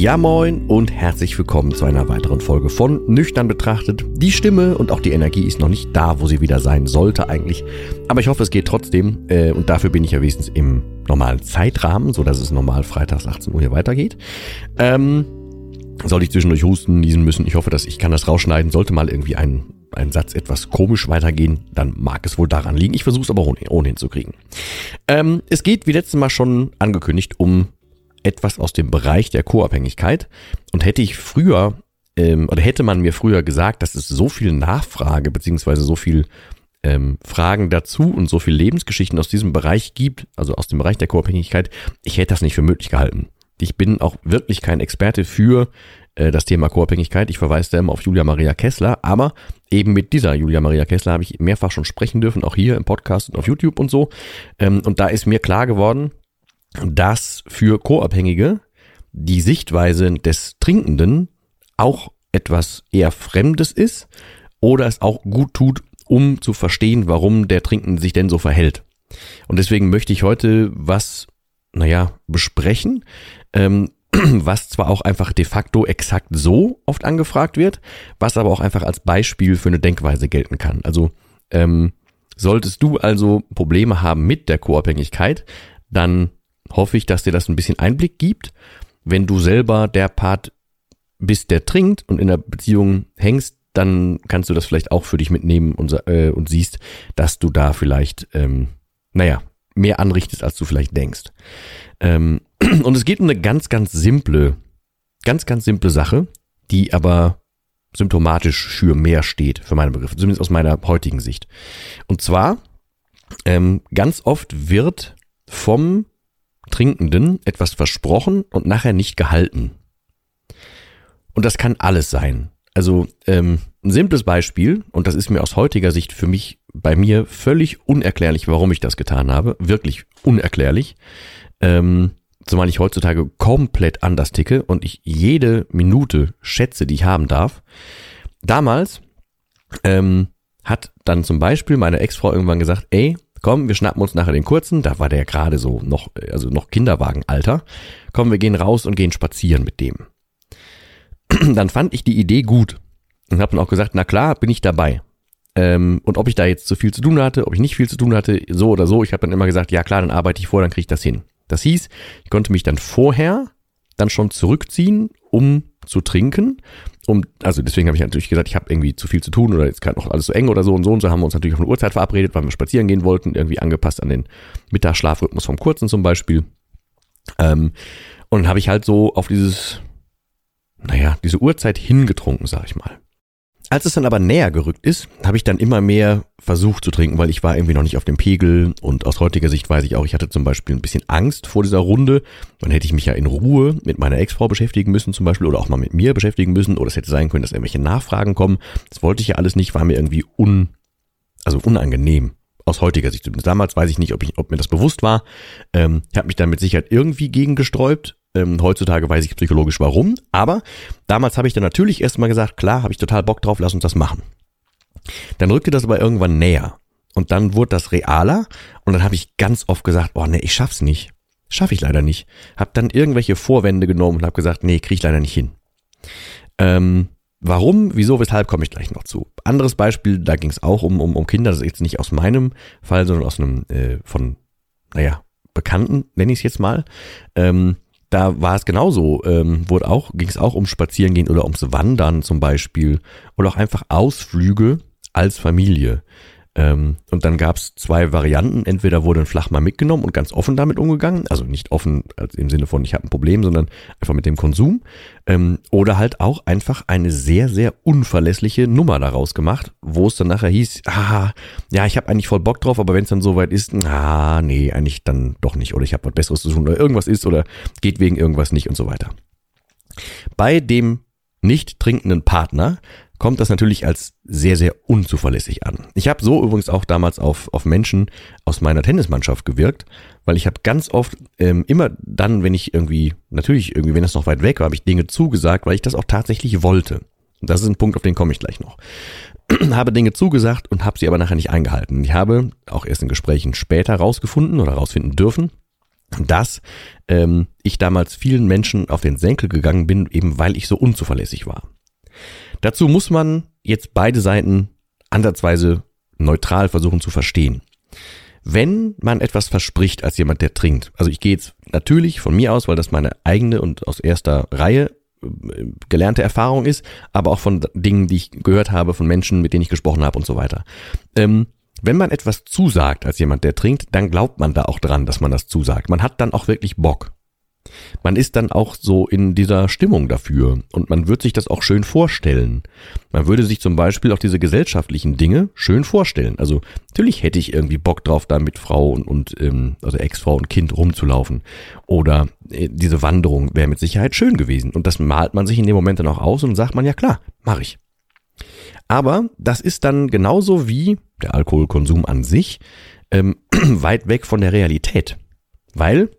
Ja moin und herzlich willkommen zu einer weiteren Folge von Nüchtern betrachtet. Die Stimme und auch die Energie ist noch nicht da, wo sie wieder sein sollte eigentlich. Aber ich hoffe, es geht trotzdem äh, und dafür bin ich ja wenigstens im normalen Zeitrahmen, so dass es normal freitags 18 Uhr hier weitergeht. Ähm, sollte ich zwischendurch husten, niesen müssen. Ich hoffe, dass ich kann das rausschneiden. Sollte mal irgendwie ein, ein Satz etwas komisch weitergehen, dann mag es wohl daran liegen. Ich versuche es aber ohnehin, ohnehin zu kriegen. Ähm, es geht, wie letztes Mal schon angekündigt, um etwas aus dem Bereich der Co-Abhängigkeit. Und hätte ich früher, ähm, oder hätte man mir früher gesagt, dass es so viel Nachfrage beziehungsweise so viel ähm, Fragen dazu und so viel Lebensgeschichten aus diesem Bereich gibt, also aus dem Bereich der Co-Abhängigkeit, ich hätte das nicht für möglich gehalten. Ich bin auch wirklich kein Experte für äh, das Thema Co-Abhängigkeit. Ich verweise da immer auf Julia Maria Kessler, aber eben mit dieser Julia Maria Kessler habe ich mehrfach schon sprechen dürfen, auch hier im Podcast und auf YouTube und so. Ähm, und da ist mir klar geworden, dass für Co-Abhängige die Sichtweise des Trinkenden auch etwas eher Fremdes ist oder es auch gut tut, um zu verstehen, warum der Trinkende sich denn so verhält. Und deswegen möchte ich heute was, naja, besprechen, ähm, was zwar auch einfach de facto exakt so oft angefragt wird, was aber auch einfach als Beispiel für eine Denkweise gelten kann. Also ähm, solltest du also Probleme haben mit der Co-Abhängigkeit, dann hoffe ich, dass dir das ein bisschen Einblick gibt. Wenn du selber der Part bist, der trinkt und in der Beziehung hängst, dann kannst du das vielleicht auch für dich mitnehmen und, äh, und siehst, dass du da vielleicht, ähm, naja, mehr anrichtest, als du vielleicht denkst. Ähm, und es geht um eine ganz, ganz simple, ganz, ganz simple Sache, die aber symptomatisch für mehr steht, für meine Begriffe, zumindest aus meiner heutigen Sicht. Und zwar, ähm, ganz oft wird vom Trinkenden etwas versprochen und nachher nicht gehalten. Und das kann alles sein. Also ähm, ein simples Beispiel, und das ist mir aus heutiger Sicht für mich, bei mir völlig unerklärlich, warum ich das getan habe. Wirklich unerklärlich. Ähm, zumal ich heutzutage komplett anders ticke und ich jede Minute schätze, die ich haben darf. Damals ähm, hat dann zum Beispiel meine Ex-Frau irgendwann gesagt, ey, komm, wir schnappen uns nachher den kurzen, da war der gerade so noch, also noch Kinderwagenalter. Komm, wir gehen raus und gehen spazieren mit dem. Dann fand ich die Idee gut und habe dann auch gesagt, na klar, bin ich dabei. Ähm, und ob ich da jetzt zu viel zu tun hatte, ob ich nicht viel zu tun hatte, so oder so, ich habe dann immer gesagt, ja klar, dann arbeite ich vor, dann kriege ich das hin. Das hieß, ich konnte mich dann vorher dann schon zurückziehen, um zu trinken. Um, also deswegen habe ich natürlich gesagt, ich habe irgendwie zu viel zu tun oder jetzt gerade noch alles so eng oder so und so und so haben wir uns natürlich auf eine Uhrzeit verabredet, weil wir spazieren gehen wollten, irgendwie angepasst an den Mittagsschlafrhythmus vom Kurzen zum Beispiel. Ähm, und habe ich halt so auf dieses, naja, diese Uhrzeit hingetrunken, sag ich mal. Als es dann aber näher gerückt ist, habe ich dann immer mehr versucht zu trinken, weil ich war irgendwie noch nicht auf dem Pegel und aus heutiger Sicht weiß ich auch, ich hatte zum Beispiel ein bisschen Angst vor dieser Runde. Dann hätte ich mich ja in Ruhe mit meiner Ex-Frau beschäftigen müssen zum Beispiel oder auch mal mit mir beschäftigen müssen oder es hätte sein können, dass irgendwelche Nachfragen kommen. Das wollte ich ja alles nicht, war mir irgendwie un, also unangenehm aus heutiger Sicht. Damals weiß ich nicht, ob, ich, ob mir das bewusst war. Ähm, ich habe mich dann mit Sicherheit irgendwie gegen gesträubt, ähm, heutzutage weiß ich psychologisch warum, aber damals habe ich dann natürlich erstmal gesagt, klar, habe ich total Bock drauf, lass uns das machen. Dann rückte das aber irgendwann näher und dann wurde das realer und dann habe ich ganz oft gesagt, oh nee, ich schaff's nicht. Schaffe ich leider nicht. Hab dann irgendwelche Vorwände genommen und habe gesagt, nee, krieg ich leider nicht hin. Ähm, warum, wieso, weshalb komme ich gleich noch zu. Anderes Beispiel, da ging es auch um, um, um Kinder, das ist jetzt nicht aus meinem Fall, sondern aus einem äh, von, naja, Bekannten, nenne ich es jetzt mal. Ähm, da war es genauso, ähm, wurde auch, ging es auch um Spazierengehen oder ums Wandern zum Beispiel oder auch einfach Ausflüge als Familie. Ähm, und dann gab es zwei Varianten. Entweder wurde ein Flachmann mitgenommen und ganz offen damit umgegangen. Also nicht offen im Sinne von, ich habe ein Problem, sondern einfach mit dem Konsum. Ähm, oder halt auch einfach eine sehr, sehr unverlässliche Nummer daraus gemacht, wo es dann nachher hieß, ah, ja, ich habe eigentlich voll Bock drauf, aber wenn es dann soweit ist, ah, nee, eigentlich dann doch nicht. Oder ich habe was Besseres zu tun oder irgendwas ist oder geht wegen irgendwas nicht und so weiter. Bei dem nicht trinkenden Partner kommt das natürlich als sehr, sehr unzuverlässig an. Ich habe so übrigens auch damals auf, auf Menschen aus meiner Tennismannschaft gewirkt, weil ich habe ganz oft ähm, immer dann, wenn ich irgendwie, natürlich irgendwie, wenn das noch weit weg war, habe ich Dinge zugesagt, weil ich das auch tatsächlich wollte. Und das ist ein Punkt, auf den komme ich gleich noch. habe Dinge zugesagt und habe sie aber nachher nicht eingehalten. Ich habe auch erst in Gesprächen später rausgefunden oder rausfinden dürfen, dass ähm, ich damals vielen Menschen auf den Senkel gegangen bin, eben weil ich so unzuverlässig war. Dazu muss man jetzt beide Seiten ansatzweise neutral versuchen zu verstehen. Wenn man etwas verspricht als jemand, der trinkt, also ich gehe jetzt natürlich von mir aus, weil das meine eigene und aus erster Reihe äh, gelernte Erfahrung ist, aber auch von Dingen, die ich gehört habe, von Menschen, mit denen ich gesprochen habe und so weiter. Ähm, wenn man etwas zusagt als jemand, der trinkt, dann glaubt man da auch dran, dass man das zusagt. Man hat dann auch wirklich Bock. Man ist dann auch so in dieser Stimmung dafür und man wird sich das auch schön vorstellen. Man würde sich zum Beispiel auch diese gesellschaftlichen Dinge schön vorstellen. Also natürlich hätte ich irgendwie Bock drauf, da mit Frau und, und ähm, also Ex-Frau und Kind rumzulaufen. Oder äh, diese Wanderung wäre mit Sicherheit schön gewesen. Und das malt man sich in dem Moment dann auch aus und sagt man, ja klar, mache ich. Aber das ist dann genauso wie der Alkoholkonsum an sich ähm, weit weg von der Realität. Weil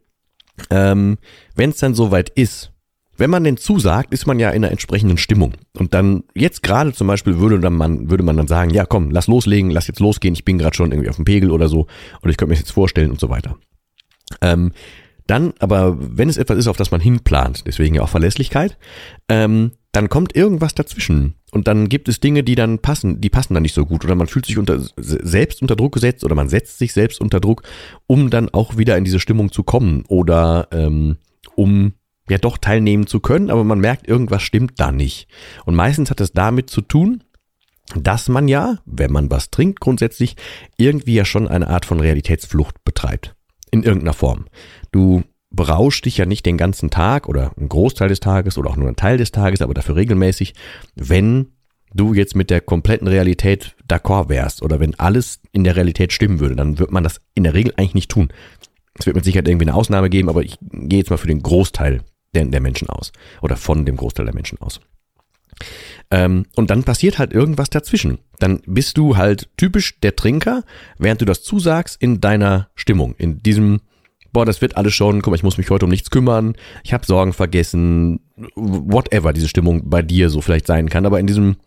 ähm, wenn es dann soweit ist, wenn man den zusagt, ist man ja in einer entsprechenden Stimmung. Und dann jetzt gerade zum Beispiel würde dann man würde man dann sagen, ja komm, lass loslegen, lass jetzt losgehen, ich bin gerade schon irgendwie auf dem Pegel oder so oder ich könnte mir das jetzt vorstellen und so weiter. Ähm, dann, aber wenn es etwas ist, auf das man hinplant, deswegen ja auch Verlässlichkeit, ähm, dann kommt irgendwas dazwischen. Und dann gibt es Dinge, die dann passen, die passen dann nicht so gut. Oder man fühlt sich unter, selbst unter Druck gesetzt oder man setzt sich selbst unter Druck, um dann auch wieder in diese Stimmung zu kommen. Oder ähm, um ja doch teilnehmen zu können, aber man merkt, irgendwas stimmt da nicht. Und meistens hat es damit zu tun, dass man ja, wenn man was trinkt, grundsätzlich irgendwie ja schon eine Art von Realitätsflucht betreibt. In irgendeiner Form. Du berausch dich ja nicht den ganzen Tag oder einen Großteil des Tages oder auch nur einen Teil des Tages, aber dafür regelmäßig, wenn du jetzt mit der kompletten Realität d'accord wärst oder wenn alles in der Realität stimmen würde, dann wird man das in der Regel eigentlich nicht tun. Es wird mit Sicherheit irgendwie eine Ausnahme geben, aber ich gehe jetzt mal für den Großteil der, der Menschen aus oder von dem Großteil der Menschen aus. Ähm, und dann passiert halt irgendwas dazwischen. Dann bist du halt typisch der Trinker, während du das zusagst in deiner Stimmung, in diesem boah, das wird alles schon, guck mal, ich muss mich heute um nichts kümmern, ich habe Sorgen vergessen, whatever diese Stimmung bei dir so vielleicht sein kann, aber in diesem,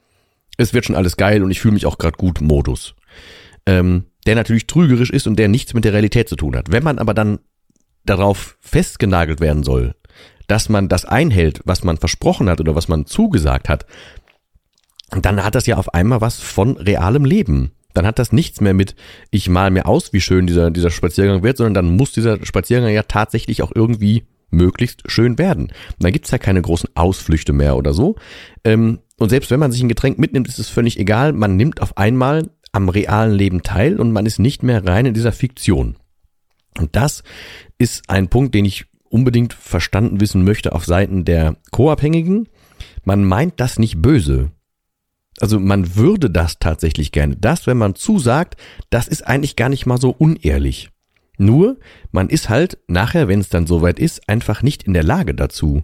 es wird schon alles geil und ich fühle mich auch gerade gut Modus. Ähm, der natürlich trügerisch ist und der nichts mit der Realität zu tun hat. Wenn man aber dann darauf festgenagelt werden soll, dass man das einhält, was man versprochen hat oder was man zugesagt hat, dann hat das ja auf einmal was von realem Leben dann hat das nichts mehr mit, ich mal mir aus, wie schön dieser, dieser Spaziergang wird, sondern dann muss dieser Spaziergang ja tatsächlich auch irgendwie möglichst schön werden. Dann gibt's ja keine großen Ausflüchte mehr oder so. Ähm, und selbst wenn man sich ein Getränk mitnimmt, ist es völlig egal. Man nimmt auf einmal am realen Leben teil und man ist nicht mehr rein in dieser Fiktion. Und das ist ein Punkt, den ich unbedingt verstanden wissen möchte auf Seiten der Co-Abhängigen. Man meint das nicht böse also man würde das tatsächlich gerne. Das, wenn man zusagt, das ist eigentlich gar nicht mal so unehrlich. Nur, man ist halt nachher, wenn es dann soweit ist, einfach nicht in der Lage dazu.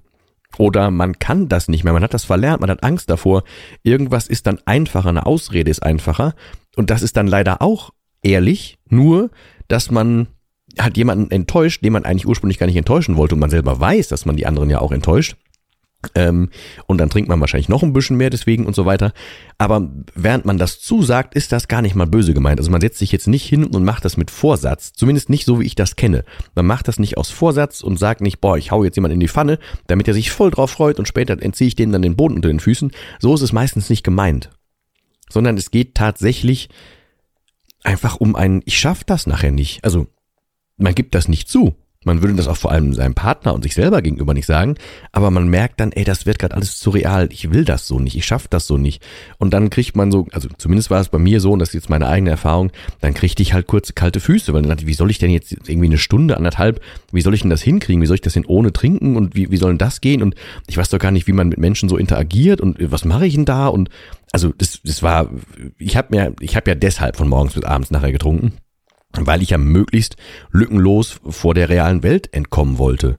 Oder man kann das nicht mehr, man hat das verlernt, man hat Angst davor. Irgendwas ist dann einfacher, eine Ausrede ist einfacher. Und das ist dann leider auch ehrlich, nur, dass man hat jemanden enttäuscht, den man eigentlich ursprünglich gar nicht enttäuschen wollte und man selber weiß, dass man die anderen ja auch enttäuscht. Ähm, und dann trinkt man wahrscheinlich noch ein bisschen mehr deswegen und so weiter. Aber während man das zusagt, ist das gar nicht mal böse gemeint. Also man setzt sich jetzt nicht hin und macht das mit Vorsatz. Zumindest nicht so, wie ich das kenne. Man macht das nicht aus Vorsatz und sagt nicht, boah, ich hau jetzt jemand in die Pfanne, damit er sich voll drauf freut und später entziehe ich dem dann den Boden unter den Füßen. So ist es meistens nicht gemeint. Sondern es geht tatsächlich einfach um ein, ich schaff das nachher nicht. Also man gibt das nicht zu. Man würde das auch vor allem seinem Partner und sich selber gegenüber nicht sagen, aber man merkt dann, ey, das wird gerade alles zu real. Ich will das so nicht, ich schaffe das so nicht. Und dann kriegt man so, also zumindest war es bei mir so, und das ist jetzt meine eigene Erfahrung, dann kriegte ich halt kurze kalte Füße, weil dann dachte ich, wie soll ich denn jetzt irgendwie eine Stunde, anderthalb, wie soll ich denn das hinkriegen? Wie soll ich das denn ohne trinken? Und wie, wie soll denn das gehen? Und ich weiß doch gar nicht, wie man mit Menschen so interagiert und was mache ich denn da? Und also das, das war, ich habe mir, ich habe ja deshalb von morgens bis abends nachher getrunken weil ich ja möglichst lückenlos vor der realen Welt entkommen wollte.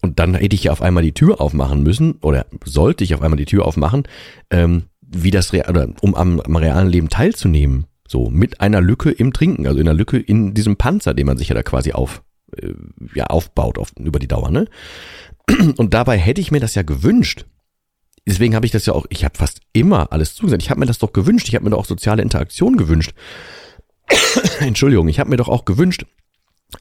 Und dann hätte ich ja auf einmal die Tür aufmachen müssen, oder sollte ich auf einmal die Tür aufmachen, ähm, wie das oder um am, am realen Leben teilzunehmen. So, mit einer Lücke im Trinken, also in einer Lücke in diesem Panzer, den man sich ja da quasi auf, äh, ja, aufbaut auf, über die Dauer, ne? Und dabei hätte ich mir das ja gewünscht. Deswegen habe ich das ja auch, ich habe fast immer alles zugesagt. Ich habe mir das doch gewünscht. Ich habe mir doch auch soziale Interaktion gewünscht. Entschuldigung, ich habe mir doch auch gewünscht,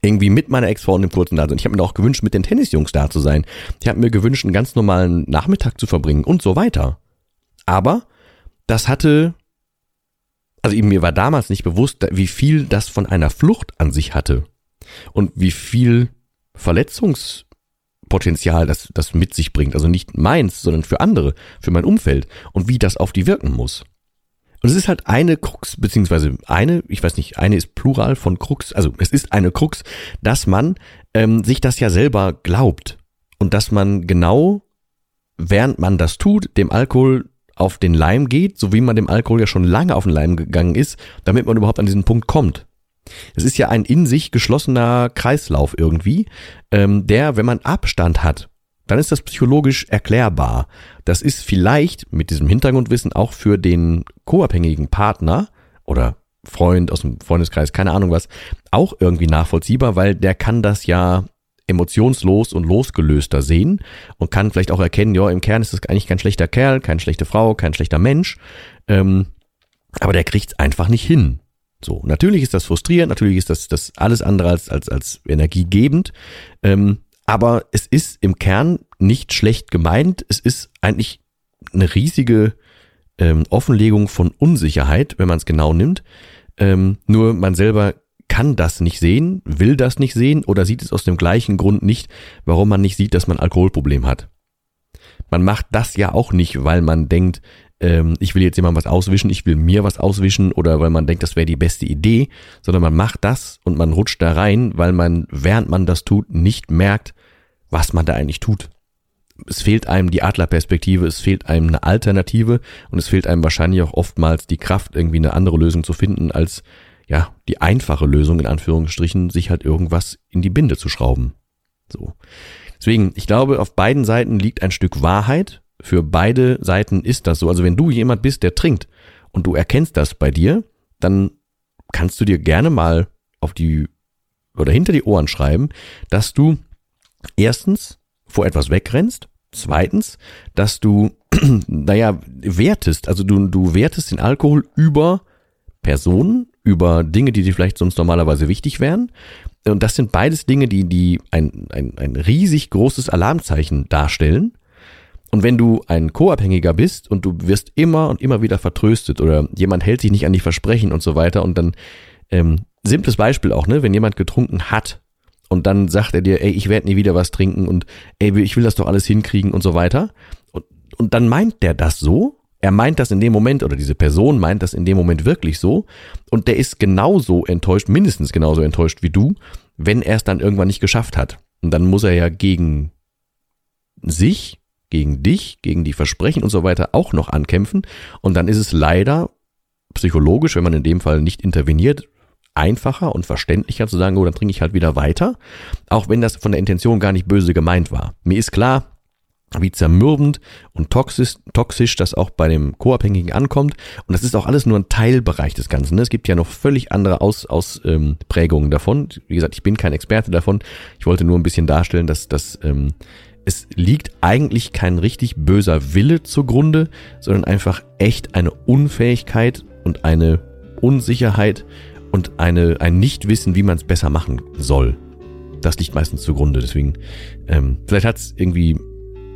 irgendwie mit meiner Ex-Frau im kurzen da sein. Ich habe mir doch auch gewünscht, mit den Tennisjungs da zu sein. Ich habe mir gewünscht, einen ganz normalen Nachmittag zu verbringen und so weiter. Aber das hatte, also eben mir war damals nicht bewusst, wie viel das von einer Flucht an sich hatte und wie viel Verletzungspotenzial das, das mit sich bringt. Also nicht meins, sondern für andere, für mein Umfeld und wie das auf die wirken muss. Und es ist halt eine Krux, beziehungsweise eine, ich weiß nicht, eine ist Plural von Krux, also es ist eine Krux, dass man ähm, sich das ja selber glaubt und dass man genau, während man das tut, dem Alkohol auf den Leim geht, so wie man dem Alkohol ja schon lange auf den Leim gegangen ist, damit man überhaupt an diesen Punkt kommt. Es ist ja ein in sich geschlossener Kreislauf irgendwie, ähm, der, wenn man Abstand hat dann ist das psychologisch erklärbar. Das ist vielleicht mit diesem Hintergrundwissen auch für den co-abhängigen Partner oder Freund aus dem Freundeskreis, keine Ahnung was, auch irgendwie nachvollziehbar, weil der kann das ja emotionslos und losgelöster sehen und kann vielleicht auch erkennen, ja, im Kern ist das eigentlich kein schlechter Kerl, keine schlechte Frau, kein schlechter Mensch, ähm, aber der kriegt's einfach nicht hin. So, natürlich ist das frustrierend, natürlich ist das, das alles andere als, als, als energiegebend, ähm, aber es ist im Kern nicht schlecht gemeint. Es ist eigentlich eine riesige ähm, Offenlegung von Unsicherheit, wenn man es genau nimmt. Ähm, nur man selber kann das nicht sehen, will das nicht sehen oder sieht es aus dem gleichen Grund nicht, warum man nicht sieht, dass man Alkoholproblem hat. Man macht das ja auch nicht, weil man denkt, ähm, ich will jetzt jemand was auswischen, ich will mir was auswischen oder weil man denkt, das wäre die beste Idee, sondern man macht das und man rutscht da rein, weil man, während man das tut, nicht merkt, was man da eigentlich tut. Es fehlt einem die Adlerperspektive, es fehlt einem eine Alternative und es fehlt einem wahrscheinlich auch oftmals die Kraft, irgendwie eine andere Lösung zu finden, als ja, die einfache Lösung in Anführungsstrichen, sich halt irgendwas in die Binde zu schrauben. So. Deswegen, ich glaube, auf beiden Seiten liegt ein Stück Wahrheit. Für beide Seiten ist das so. Also wenn du jemand bist, der trinkt und du erkennst das bei dir, dann kannst du dir gerne mal auf die oder hinter die Ohren schreiben, dass du erstens vor etwas wegrennst, zweitens, dass du, naja, wertest, also du, du wertest den Alkohol über Personen, über Dinge, die dir vielleicht sonst normalerweise wichtig wären. Und das sind beides Dinge, die, die ein, ein, ein riesig großes Alarmzeichen darstellen. Und wenn du ein Co-Abhängiger bist und du wirst immer und immer wieder vertröstet oder jemand hält sich nicht an die Versprechen und so weiter und dann, ähm, simples Beispiel auch, ne, wenn jemand getrunken hat und dann sagt er dir, ey, ich werde nie wieder was trinken und ey, ich will das doch alles hinkriegen und so weiter. Und, und dann meint der das so. Er meint das in dem Moment oder diese Person meint das in dem Moment wirklich so. Und der ist genauso enttäuscht, mindestens genauso enttäuscht wie du, wenn er es dann irgendwann nicht geschafft hat. Und dann muss er ja gegen sich, gegen dich, gegen die Versprechen und so weiter auch noch ankämpfen. Und dann ist es leider psychologisch, wenn man in dem Fall nicht interveniert, einfacher und verständlicher zu sagen, oh, dann trinke ich halt wieder weiter, auch wenn das von der Intention gar nicht böse gemeint war. Mir ist klar, wie zermürbend und toxisch, toxisch das auch bei dem Co-Abhängigen ankommt. Und das ist auch alles nur ein Teilbereich des Ganzen. Ne? Es gibt ja noch völlig andere Ausprägungen Aus, ähm, davon. Wie gesagt, ich bin kein Experte davon. Ich wollte nur ein bisschen darstellen, dass dass ähm, es liegt eigentlich kein richtig böser Wille zugrunde, sondern einfach echt eine Unfähigkeit und eine Unsicherheit und eine, ein Nichtwissen, wie man es besser machen soll. Das liegt meistens zugrunde. Deswegen, ähm, vielleicht hat es irgendwie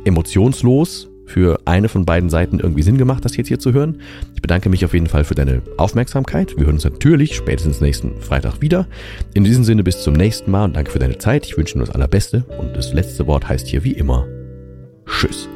emotionslos für eine von beiden Seiten irgendwie Sinn gemacht, das jetzt hier zu hören. Ich bedanke mich auf jeden Fall für deine Aufmerksamkeit. Wir hören uns natürlich spätestens nächsten Freitag wieder. In diesem Sinne bis zum nächsten Mal und danke für deine Zeit. Ich wünsche dir das Allerbeste und das letzte Wort heißt hier wie immer Tschüss.